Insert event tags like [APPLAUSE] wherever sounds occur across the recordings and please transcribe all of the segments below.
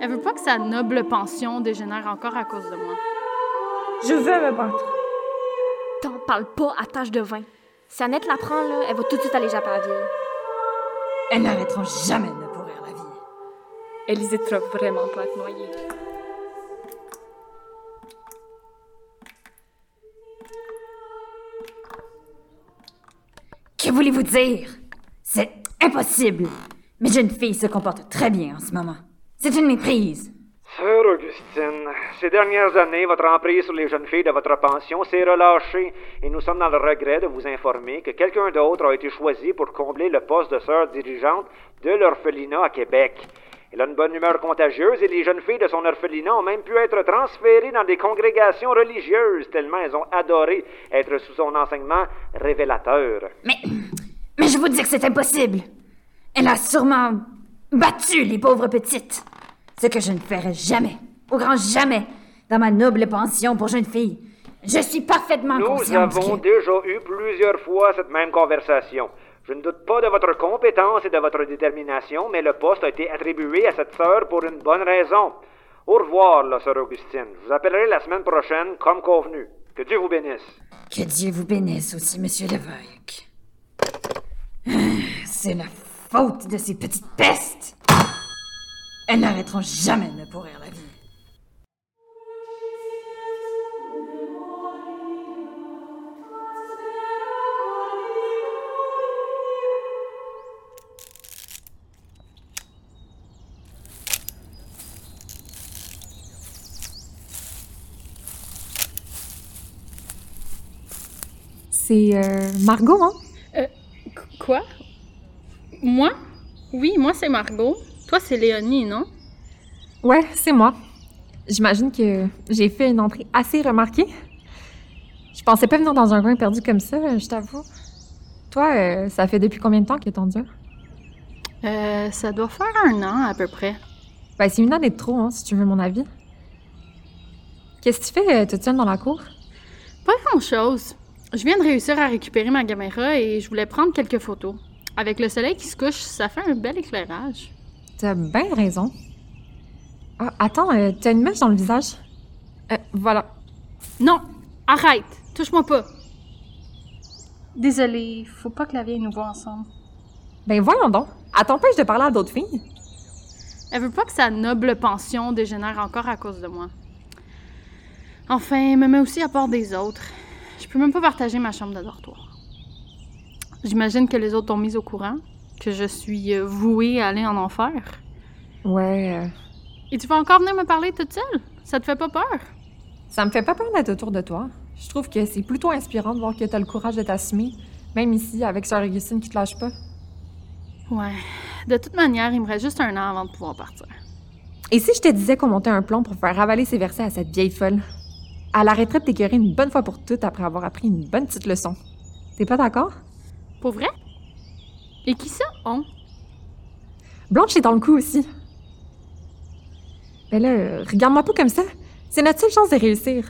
Elle veut pas que sa noble pension dégénère encore à cause de moi. Je veux me battre. T'en parles pas à tâche de vin. Si Annette la prend, là, elle va tout de suite aller japper à la vieille. Elles n'arrêteront jamais de me pourrir la vie. Elle hésitera vraiment pas à te noyer. Que voulez-vous dire? C'est impossible. Mes jeunes filles se comportent très bien en ce moment. C'est une méprise. Sœur Augustine, ces dernières années, votre emprise sur les jeunes filles de votre pension s'est relâchée et nous sommes dans le regret de vous informer que quelqu'un d'autre a été choisi pour combler le poste de sœur dirigeante de l'orphelinat à Québec. Elle a une bonne humeur contagieuse et les jeunes filles de son orphelinat ont même pu être transférées dans des congrégations religieuses tellement elles ont adoré être sous son enseignement révélateur. Mais, mais je vous dis que c'est impossible. Elle a sûrement battu les pauvres petites. Ce que je ne ferai jamais, au grand jamais, dans ma noble pension pour jeunes filles. Je suis parfaitement Nous avons déjà eu plusieurs fois cette même conversation. Je ne doute pas de votre compétence et de votre détermination, mais le poste a été attribué à cette sœur pour une bonne raison. Au revoir, la sœur Augustine. Je vous appellerai la semaine prochaine, comme convenu. Que Dieu vous bénisse. Que Dieu vous bénisse aussi, monsieur l'évêque. Ah, C'est la faute de ces petites pestes. Elles n'arrêteront jamais de me pourrir la vie. C'est euh, Margot, hein? Qu- Quoi? Moi? Oui, moi c'est Margot. Toi c'est Léonie, non? Ouais, c'est moi. J'imagine que j'ai fait une entrée assez remarquée. Je pensais pas venir dans un coin perdu comme ça, je t'avoue. Toi, euh, ça fait depuis combien de temps que t'en dure? Euh, ça doit faire un an à peu près. Ben, c'est une année de trop, hein, si tu veux mon avis. Qu'est-ce que tu fais euh, toute seule dans la cour? Pas grand-chose. Je viens de réussir à récupérer ma caméra et je voulais prendre quelques photos. Avec le soleil qui se couche, ça fait un bel éclairage. T'as bien raison. Ah, attends, euh, t'as une mèche dans le visage? Euh, voilà. Non! Arrête! Touche-moi pas! Désolée, faut pas que la vieille nous voit ensemble. Ben, voyons donc. Elle t'empêche de parler à d'autres filles? Elle veut pas que sa noble pension dégénère encore à cause de moi. Enfin, elle me met aussi à part des autres. Je peux même pas partager ma chambre de dortoir. J'imagine que les autres t'ont mise au courant, que je suis euh, vouée à aller en enfer. Ouais, Et tu vas encore venir me parler toute seule? Ça te fait pas peur? Ça me fait pas peur d'être autour de toi. Je trouve que c'est plutôt inspirant de voir que t'as le courage de t'assumer, même ici avec Sœur Augustine qui te lâche pas. Ouais. De toute manière, il me reste juste un an avant de pouvoir partir. Et si je te disais qu'on montait un plan pour faire ravaler ses versets à cette vieille folle? Elle arrêterait de t'écœurer une bonne fois pour toutes après avoir appris une bonne petite leçon. T'es pas d'accord? Pour vrai? Et qui ça, on? Blanche est dans le coup aussi. Mais là, euh, regarde-moi pas comme ça. C'est notre seule chance de réussir.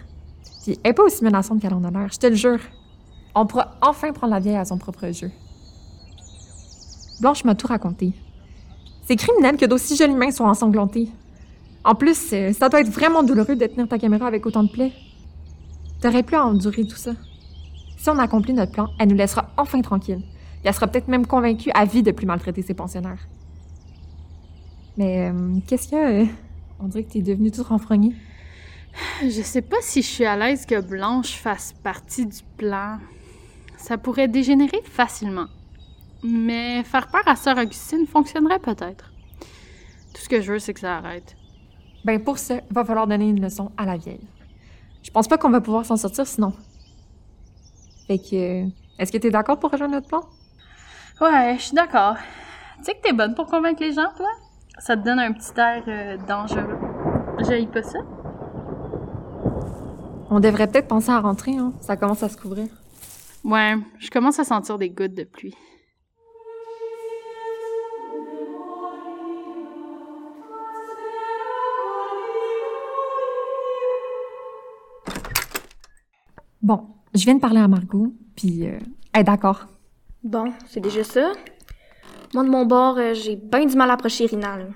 Puis elle est pas aussi menaçante qu'elle en a l'air, je te le jure. On pourra enfin prendre la vieille à son propre jeu. Blanche m'a tout raconté. C'est criminel que d'aussi jolies mains soient ensanglantées. En plus, euh, ça doit être vraiment douloureux de tenir ta caméra avec autant de plaies. T'aurais pu endurer tout ça. Si on accomplit notre plan, elle nous laissera enfin tranquille. Elle sera peut-être même convaincue à vie de plus maltraiter ses pensionnaires. Mais euh, qu'est-ce qu'il y a? euh? On dirait que t'es devenue toute renfrognée. Je sais pas si je suis à l'aise que Blanche fasse partie du plan. Ça pourrait dégénérer facilement. Mais faire peur à Sœur Augustine fonctionnerait peut-être. Tout ce que je veux, c'est que ça arrête. Ben pour ça, va falloir donner une leçon à la vieille. Je pense pas qu'on va pouvoir s'en sortir sinon. Fait que, euh, est-ce que t'es d'accord pour rejoindre notre plan? Ouais, je suis d'accord. Tu sais que t'es bonne pour convaincre les gens, toi? Ça te donne un petit air euh, dangereux. J'haïs pas ça? On devrait peut-être penser à rentrer, hein. Ça commence à se couvrir. Ouais, je commence à sentir des gouttes de pluie. Bon, je viens de parler à Margot, puis euh, elle est d'accord. Bon, c'est déjà ça. Moi, de mon bord, euh, j'ai bien du mal à approcher Rina, là.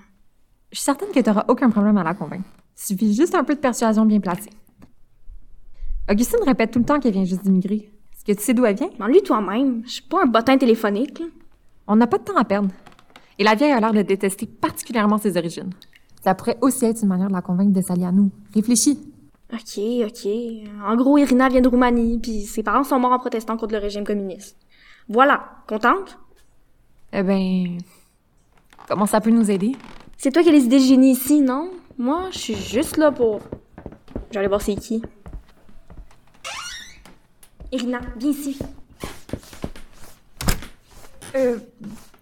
Je suis certaine que tu n'auras aucun problème à la convaincre. Il suffit juste un peu de persuasion bien placée. Augustine répète tout le temps qu'elle vient juste d'immigrer. Est-ce que tu sais d'où elle vient? Demande-lui toi-même. Je suis pas un bottin téléphonique. là. On n'a pas de temps à perdre. Et la vieille a l'air de détester particulièrement ses origines. Ça pourrait aussi être une manière de la convaincre de s'allier à nous. Réfléchis. Ok, ok. En gros, Irina vient de Roumanie, puis ses parents sont morts en protestant contre le régime communiste. Voilà. Contente? Eh ben. Comment ça peut nous aider? C'est toi qui as les idées de génie ici, non? Moi, je suis juste là pour... J'allais voir c'est qui. Irina, viens ici. Euh,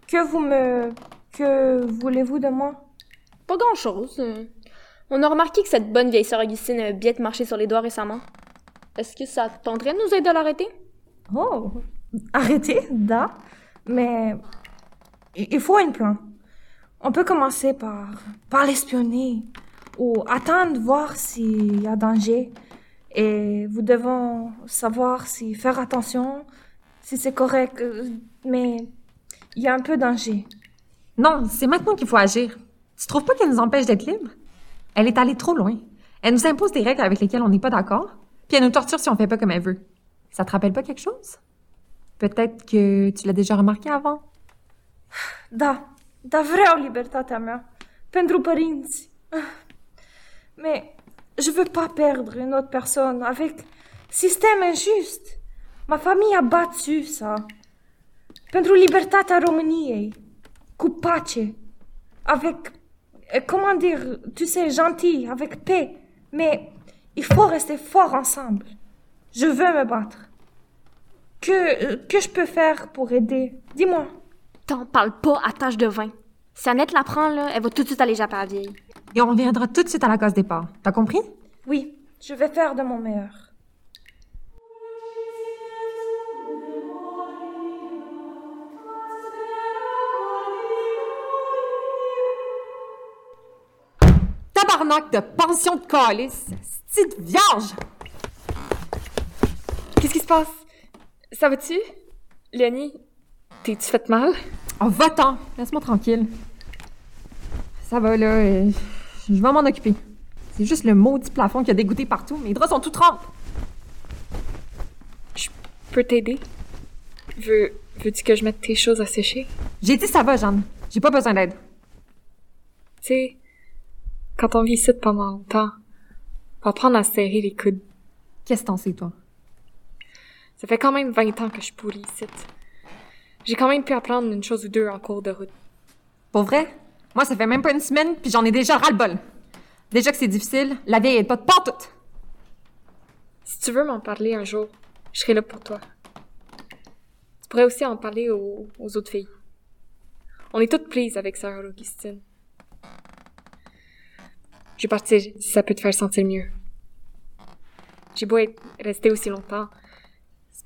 que vous me... Que voulez-vous de moi? Pas grand-chose. euh. On a remarqué que cette bonne vieille sœur Augustine a bien marché sur les doigts récemment. Est-ce que ça te tenterait de nous aider à l'arrêter? Oh, arrêtez, da. Mais il il faut un plan. On peut commencer par, par l'espionner ou attendre voir s'il y a danger. Et vous devons savoir si faire attention, si c'est correct. euh, Mais il y a un peu danger. Non, c'est maintenant qu'il faut agir. Tu trouves pas qu'elle nous empêche d'être libres? Elle est allée trop loin. Elle nous impose des règles avec lesquelles on n'est pas d'accord, puis elle nous torture si on fait pas comme elle veut. Ça te rappelle pas quelque chose? Peut-être que tu l'as déjà remarqué avant? Da, da vreau libertatea mea pentru părinți. Mais je veux pas perdre une autre personne avec système injuste. Ma famille a battu ça. Pentru libertatea României. Cu pace. Avec, euh, comment dire, tu sais, gentil, avec paix. Mais il faut rester fort ensemble. Je veux me battre. Que, euh, que je peux faire pour aider? Dis-moi. T'en parles pas à tâche de vin. Si Annette l'apprend, là, elle va tout de suite aller japper à la vieille. Et on reviendra tout de suite à la case départ. T'as compris? Oui, je vais faire de mon meilleur. Tabarnak de pension de calice! Petite vierge! Qu'est-ce qui se passe? Ça va-tu? Léonie, t'es-tu fait mal? Oh, va-t'en! Laisse-moi tranquille. Ça va, là. euh, je vais m'en occuper. C'est juste le maudit plafond qui a dégoûté partout. Mes draps sont tout trempés. Peux t'aider? Veux, veux-tu que je mette tes choses à sécher? J'ai dit ça va, Jeanne. J'ai pas besoin d'aide. Tu sais, quand on vit ici pendant longtemps, faut apprendre à se serrer les coudes. Qu'est-ce que t'en sais, toi? Ça fait quand même 20 ans que je pourris ici. J'ai quand même pu apprendre une chose ou deux en cours de route. Pour vrai? Moi, ça fait même pas une semaine, puis j'en ai déjà ras-le-bol. Déjà que c'est difficile, la vieille aide pas de pantoute. Si tu veux m'en parler un jour, je serai là pour toi. Tu pourrais aussi en parler aux, aux autres filles. On est toutes prises avec Sarah Augustine. Je vais partir si ça peut te faire sentir mieux. J'ai beau être restée aussi longtemps,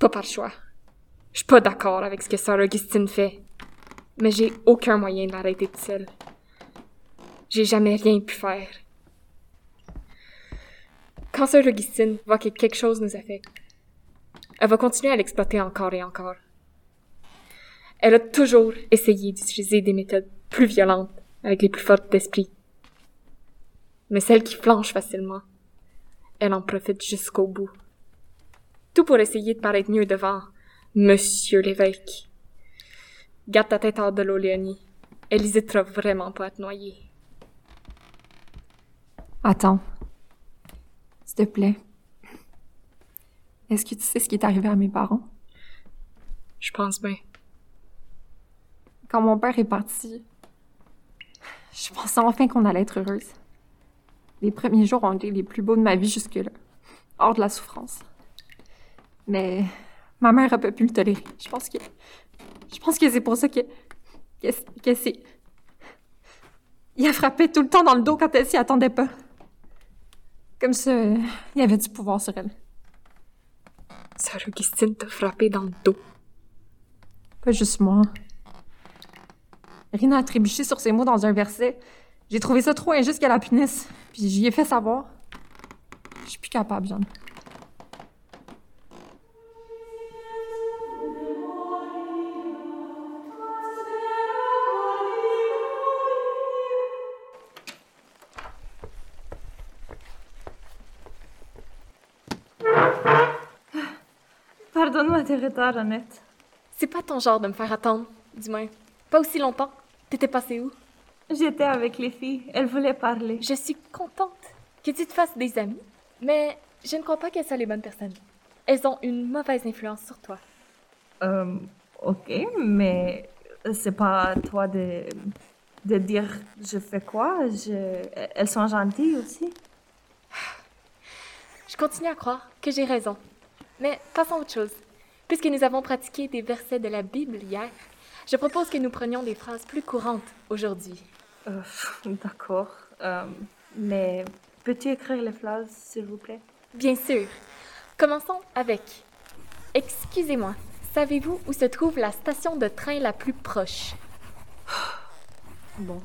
pas par choix. Je suis pas d'accord avec ce que Sarah Augustine fait, mais j'ai aucun moyen de l'arrêter toute seule. J'ai jamais rien pu faire. Quand Sœur Augustine voit que quelque chose nous affecte, elle va continuer à l'exploiter encore et encore. Elle a toujours essayé d'utiliser des méthodes plus violentes avec les plus fortes d'esprit. Mais celle qui flanche facilement, elle en profite jusqu'au bout. Tout pour essayer de paraître mieux devant Monsieur l'évêque. Garde ta tête hors de l'eau, Léonie. Elle hésitera vraiment pas à te noyer. Attends. S'il te plaît. Est-ce que tu sais ce qui est arrivé à mes parents? Je pense bien. Quand mon père est parti, je pensais enfin qu'on allait être heureuse. Les premiers jours ont été les plus beaux de ma vie jusque-là, hors de la souffrance. Mais ma mère a pas pu le tolérer. Je pense que. Je pense que c'est pour ça que. que, que c'est. Il a frappé tout le temps dans le dos quand elle s'y attendait pas. Comme ça, il y avait du pouvoir sur elle. Sœur Augustine t'a frappé dans le dos. Pas juste moi. Rina a trébuché sur ses mots dans un verset. J'ai trouvé ça trop injuste qu'elle la punisse. Puis j'y ai fait savoir. Je suis plus capable, Jeanne. Annette? C'est pas ton genre de me faire attendre, du moins. Pas aussi longtemps. T'étais passé où? J'étais avec les filles. Elles voulaient parler. Je suis contente que tu te fasses des amis, mais je ne crois pas qu'elles soient les bonnes personnes. Elles ont une mauvaise influence sur toi. Euh, ok, mais c'est pas à toi de, de dire je fais quoi. Je... Elles sont gentilles aussi. Je continue à croire que j'ai raison. Mais passons à autre chose. Puisque nous avons pratiqué des versets de la Bible hier, je propose que nous prenions des phrases plus courantes aujourd'hui. Euh, D'accord. Euh, mais peux-tu écrire les phrases, s'il vous plaît? Bien sûr. Commençons avec Excusez-moi, savez-vous où se trouve la station de train la plus proche? Bon.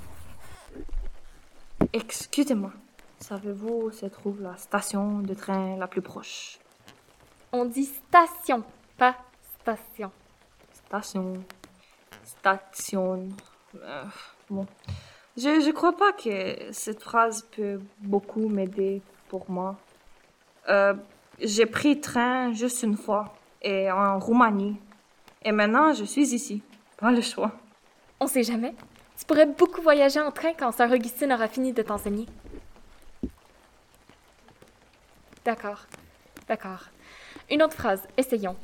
Excusez-moi. Savez-vous où se trouve la station de train la plus proche? On dit station, pas station. Station. Station. Euh, bon. Je, je crois pas que cette phrase peut beaucoup m'aider pour moi. Euh, j'ai pris train juste une fois et en Roumanie. Et maintenant, je suis ici. Pas le choix. On sait jamais. Tu pourrais beaucoup voyager en train quand Sœur Augustine aura fini de t'enseigner. D'accord. D'accord. Une autre phrase, essayons.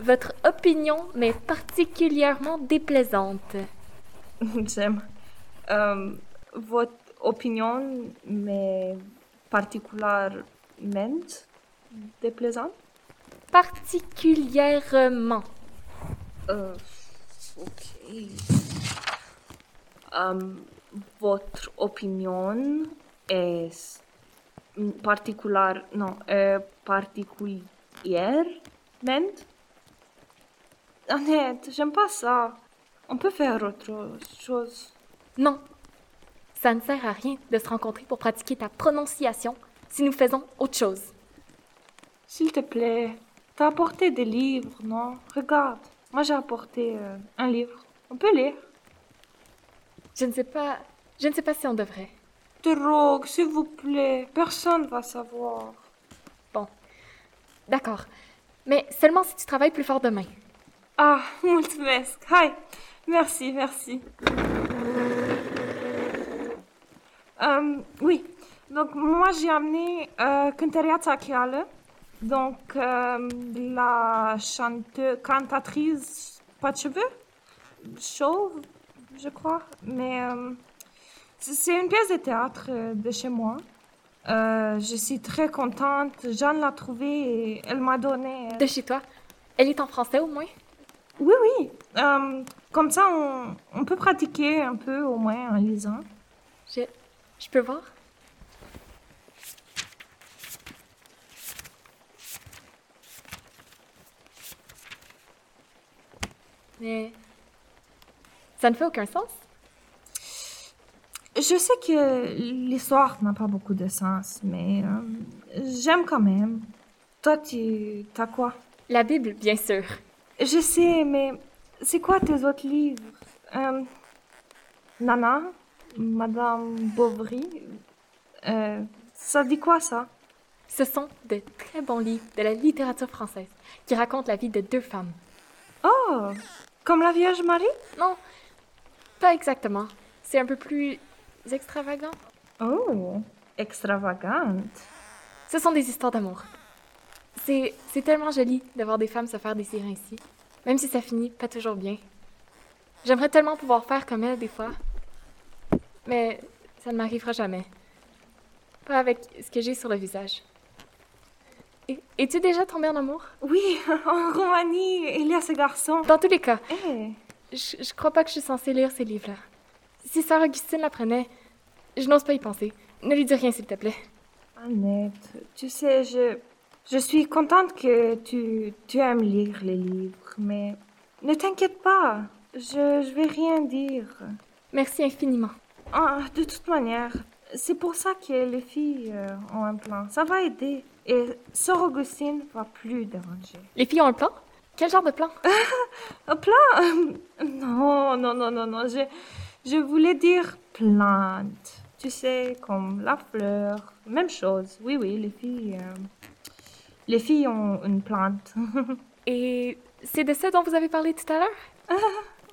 Votre opinion m'est particulièrement déplaisante. [LAUGHS] J'aime. Euh, votre opinion m'est particulièrement déplaisante? Particulièrement. Euh, ok. Euh, votre opinion est particulière, non, particulièrement? Annette, j'aime pas ça. On peut faire autre chose. Non. Ça ne sert à rien de se rencontrer pour pratiquer ta prononciation si nous faisons autre chose. S'il te plaît, t'as apporté des livres, non? Regarde, moi j'ai apporté euh, un livre. On peut lire. Je ne sais pas. Je ne sais pas si on devrait. Te rogue, s'il vous plaît. Personne va savoir. Bon. D'accord. Mais seulement si tu travailles plus fort demain. Ah, mulțumesc. Hai. Merci, merci. Oui. Donc, moi, j'ai amené euh, Țacheală. Donc, euh, la chanteuse, cantatrice, pas de cheveux, chauve, je crois. Mais euh, c'est une pièce de théâtre euh, de chez moi. Je suis très contente. Jeanne l'a trouvée et elle m'a donné. De chez toi. Elle est en français au moins? Oui, oui. Euh, comme ça, on, on peut pratiquer un peu au moins en lisant. Je. Je peux voir? Mais. Ça ne fait aucun sens? Je sais que l'histoire n'a pas beaucoup de sens, mais euh, j'aime quand même. Toi, tu as quoi? La Bible, bien sûr. Je sais, mais c'est quoi tes autres livres? Euh, Nana? Madame Bovary? Euh, ça dit quoi, ça? Ce sont de très bons livres de la littérature française qui racontent la vie de deux femmes. Oh! Comme la Vierge Marie? Non, pas exactement. C'est un peu plus extravagant. Oh! Extravagante. Ce sont des histoires d'amour. C'est, c'est tellement joli de voir des femmes se faire désirer ainsi, même si ça finit pas toujours bien. J'aimerais tellement pouvoir faire comme elles des fois, mais ça ne m'arrivera jamais. Pas avec ce que j'ai sur le visage. Et- Es-tu déjà tombée en amour? Oui, [LAUGHS] en Roumanie, il y a ce garçon. Dans tous les cas, Eh, je, je crois pas que je suis censée lire ces livres-là. Si Sœur Augustine l'apprenait, je n'ose pas y penser. Ne lui dis rien, s'il te plaît. Annette, tu sais, je, je suis contente que tu, tu aimes lire les livres, mais ne t'inquiète pas, je, je vais rien dire. Merci infiniment. Ah, de toute manière, c'est pour ça que les filles euh, ont un plan. Ça va aider. Et Sœur Augustine va plus déranger. Les filles ont un plan? Quel genre de plan? [LAUGHS] Un plan? Non, non, non, non, non. Je, je voulais dire plante. Tu sais, comme la fleur. Même chose. Oui, oui, les filles. euh, les filles ont une plante. [LAUGHS] Et c'est de ça dont vous avez parlé tout à l'heure?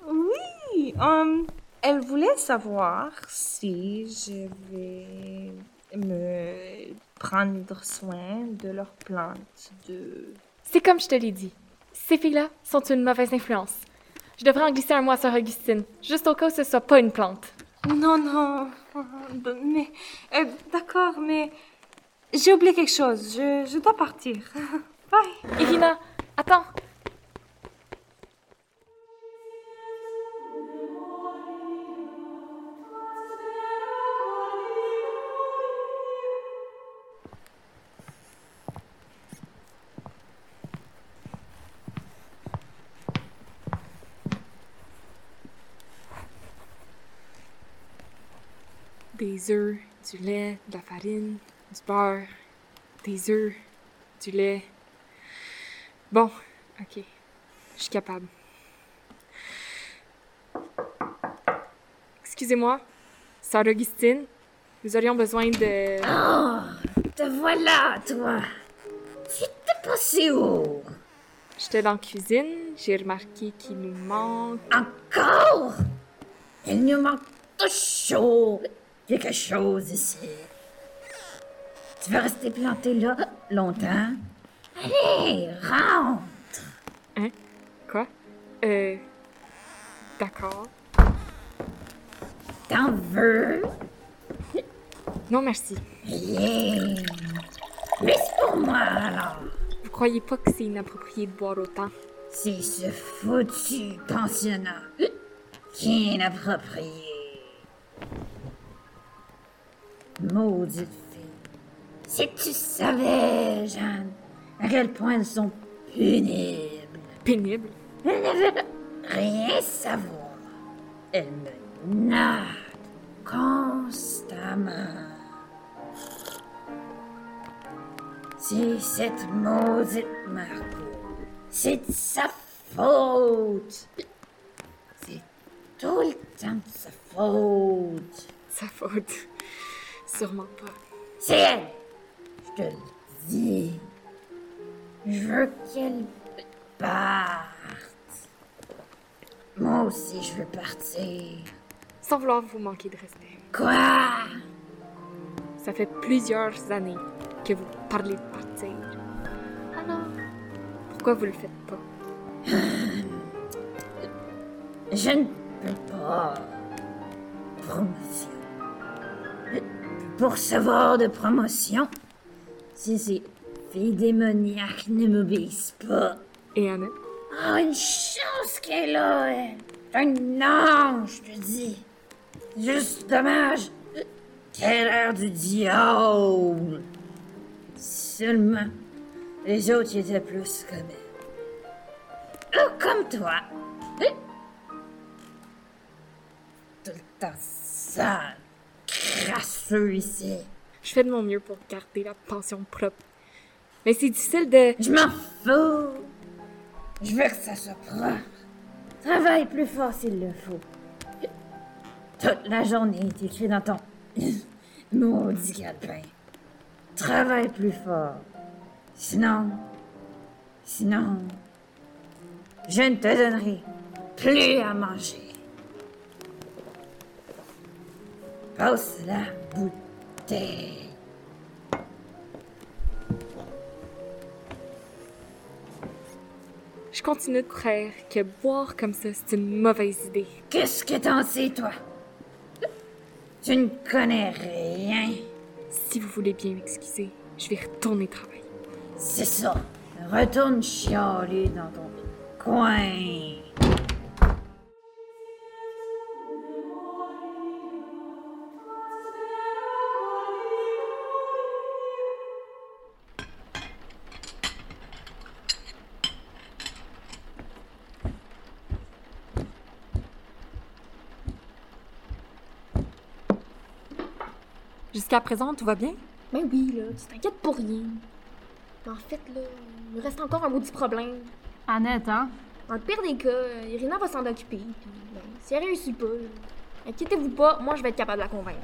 Oui, hum, elle voulait savoir si je vais me prendre soin de leurs plantes, de... C'est comme je te l'ai dit. Ces filles-là sont une mauvaise influence. Je devrais en glisser un mot à Sœur Augustine, juste au cas où ce soit pas une plante. Non, non, [LAUGHS] mais... euh, D'accord, mais... J'ai oublié quelque chose, je, dois partir. [LAUGHS] Bye. Irina, attends! Des œufs, du lait, de la farine, du beurre, des œufs, du lait. Bon, ok. Je suis capable. Excusez-moi, Sœur Augustine, nous aurions besoin de... Te voilà, toi. C'était passé où? J'étais dans la cuisine, j'ai remarqué qu'il nous manque... Encore? Il nous manque toujours quelque chose ici. Tu vas rester planté là longtemps? Allez, rentre! Hein? Quoi? Euh... D'accord. T'en veux? Non, merci. Bien. Mais c'est pour moi, alors. Vous croyez pas que c'est inapproprié de boire autant? C'est ce foutu pensionnat qui est inapproprié. Maudite. Si tu savais, Jeanne, à quel point elles sont pénibles. Pénible. Elle ne veut rien savoir. Elle me nargue constamment. C'est cette maudite Margot. C'est de sa faute. C'est tout le temps de sa faute. Sa faute? Sûrement pas. C'est elle. Je te le dis. Je veux qu'elle parte. Moi aussi, je veux partir. Sans vouloir vous manquer de respect. Quoi? Ça fait plusieurs années que vous parlez de partir. Alors, pourquoi vous le faites pas? [CLEARS THROAT] Je ne peux pas. Promotion. Pour recevoir de promotion, si ces filles démoniaques ne m'obéissent pas. Et Annette? Oh, une chance qu'elle a, elle. C'est un ange, je te dis. Juste dommage qu'elle l'air du diable. Seulement, les autres étaient plus comme elle. Ou comme toi. Tout le temps sale, crasseux ici. Je fais de mon mieux pour garder la pension propre. Mais c'est difficile de... Je m'en fous. Je veux que ça soit propre. Travaille plus fort s'il le faut. Toute la journée est écrit dans ton [COUGHS] maudit calepin. Travaille plus fort. Sinon, sinon, je ne te donnerai plus à manger. Passe la Je continue de croire que boire comme ça, c'est une mauvaise idée. Qu'est-ce que t'en sais, toi? Tu ne connais rien. Si vous voulez bien m'excuser, je vais retourner travailler. C'est ça. Retourne chialer dans ton coin. Jusqu'à présent, tout va bien? Ben oui, là, tu t'inquiètes pour rien. En fait, là, il me reste encore un maudit problème. Annette, hein? Dans le pire des cas, euh, Irina va s'en occuper. Puis, ben, si elle réussit pas, là, inquiétez-vous pas, moi je vais être capable de la convaincre.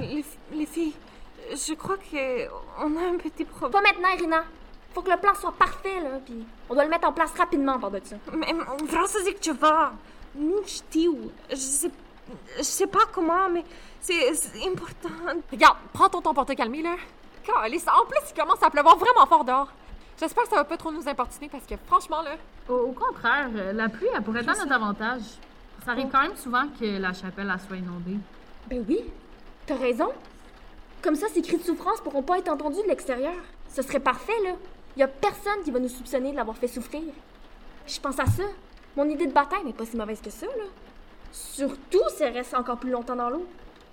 Les, les filles, je crois que on a un petit problème. Pas maintenant, Irina. Faut que le plan soit parfait, là, puis on doit le mettre en place rapidement par de ça. Mais zic ceva. Nu știu. Je sais, je sais pas comment, mais c'est c'est important. Regarde, prends ton temps pour te calmer, là. Calisse, en plus, il commence à pleuvoir vraiment fort dehors. J'espère que ça va pas trop nous importuner parce que franchement, là. Au, au contraire, euh, la pluie, elle pourrait être à notre avantage. Ça arrive quand même souvent que la chapelle elle soit inondée. Ben oui, t'as raison. Comme ça, ces cris de souffrance pourront pas être entendus de l'extérieur. Ce serait parfait, là. Y a personne qui va nous soupçonner de l'avoir fait souffrir. Je pense à ça. Mon idée de bataille n'est pas si mauvaise que ça, là. Surtout si elle reste encore plus longtemps dans l'eau.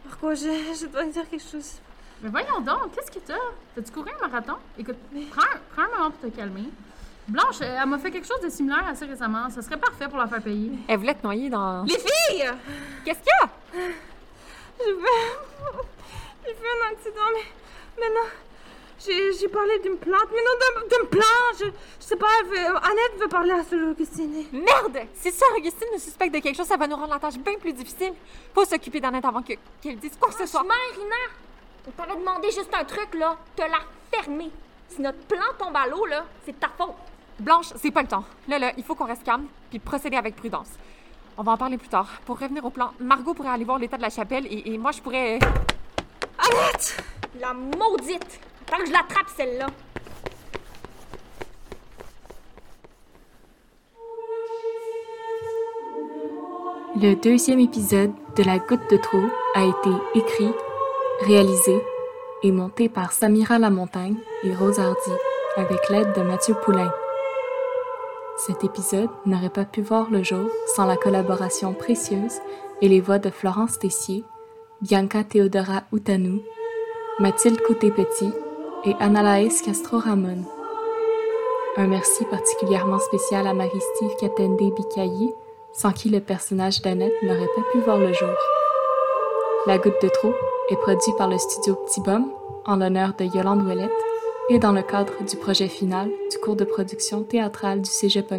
Marco, je, je dois dire quelque chose. Mais voyons donc, qu'est-ce que t'as? T'as-tu couru un marathon? Écoute, prends, un- prends un moment pour te calmer. Blanche, elle m'a fait quelque chose de similaire assez récemment. Ça serait parfait pour la faire payer. Elle voulait te noyer dans. Les filles! Qu'est-ce qu'il y a? Je vais... J'ai fait un accident, mais maintenant... J'ai j'ai parlé d'une plante, mais non d'un- d'un plan. Je, je sais pas, veut- Annette veut parler à Sœur Augustine. Merde! Si ça, Augustine nous suspecte de quelque chose, ça va nous rendre la tâche bien plus difficile. Faut s'occuper d'Annette avant que- qu'elle dise quoi que ce soit. Franchement, Rina, on t'avait demandé juste un truc, là. Te la fermer. Si notre plan tombe à l'eau, là, c'est de ta faute. Blanche, c'est pas le temps. Là, là, il faut qu'on reste calme puis procéder avec prudence. On va en parler plus tard. Pour revenir au plan, Margot pourrait aller voir l'état de la chapelle et, et moi, je pourrais. Annette! La maudite! Que je l'attrape, celle-là. Le deuxième épisode de La Goutte de trop a été écrit, réalisé et monté par Samira Lamontagne et Rose Hardy avec l'aide de Mathieu Poulain. Cet épisode n'aurait pas pu voir le jour sans la collaboration précieuse et les voix de Florence Tessier, Bianca Theodora Outanou, Mathilde Côté-Petit et Analaïs Castro-Ramon. Un merci particulièrement spécial à Marie-Steve Katende Bikayi, sans qui le personnage d'Annette n'aurait pas pu voir le jour. La Goutte de trop est produit par le studio Petit Bum en l'honneur de Yolande Ouellette et dans le cadre du projet final du cours de production théâtrale du Cégep.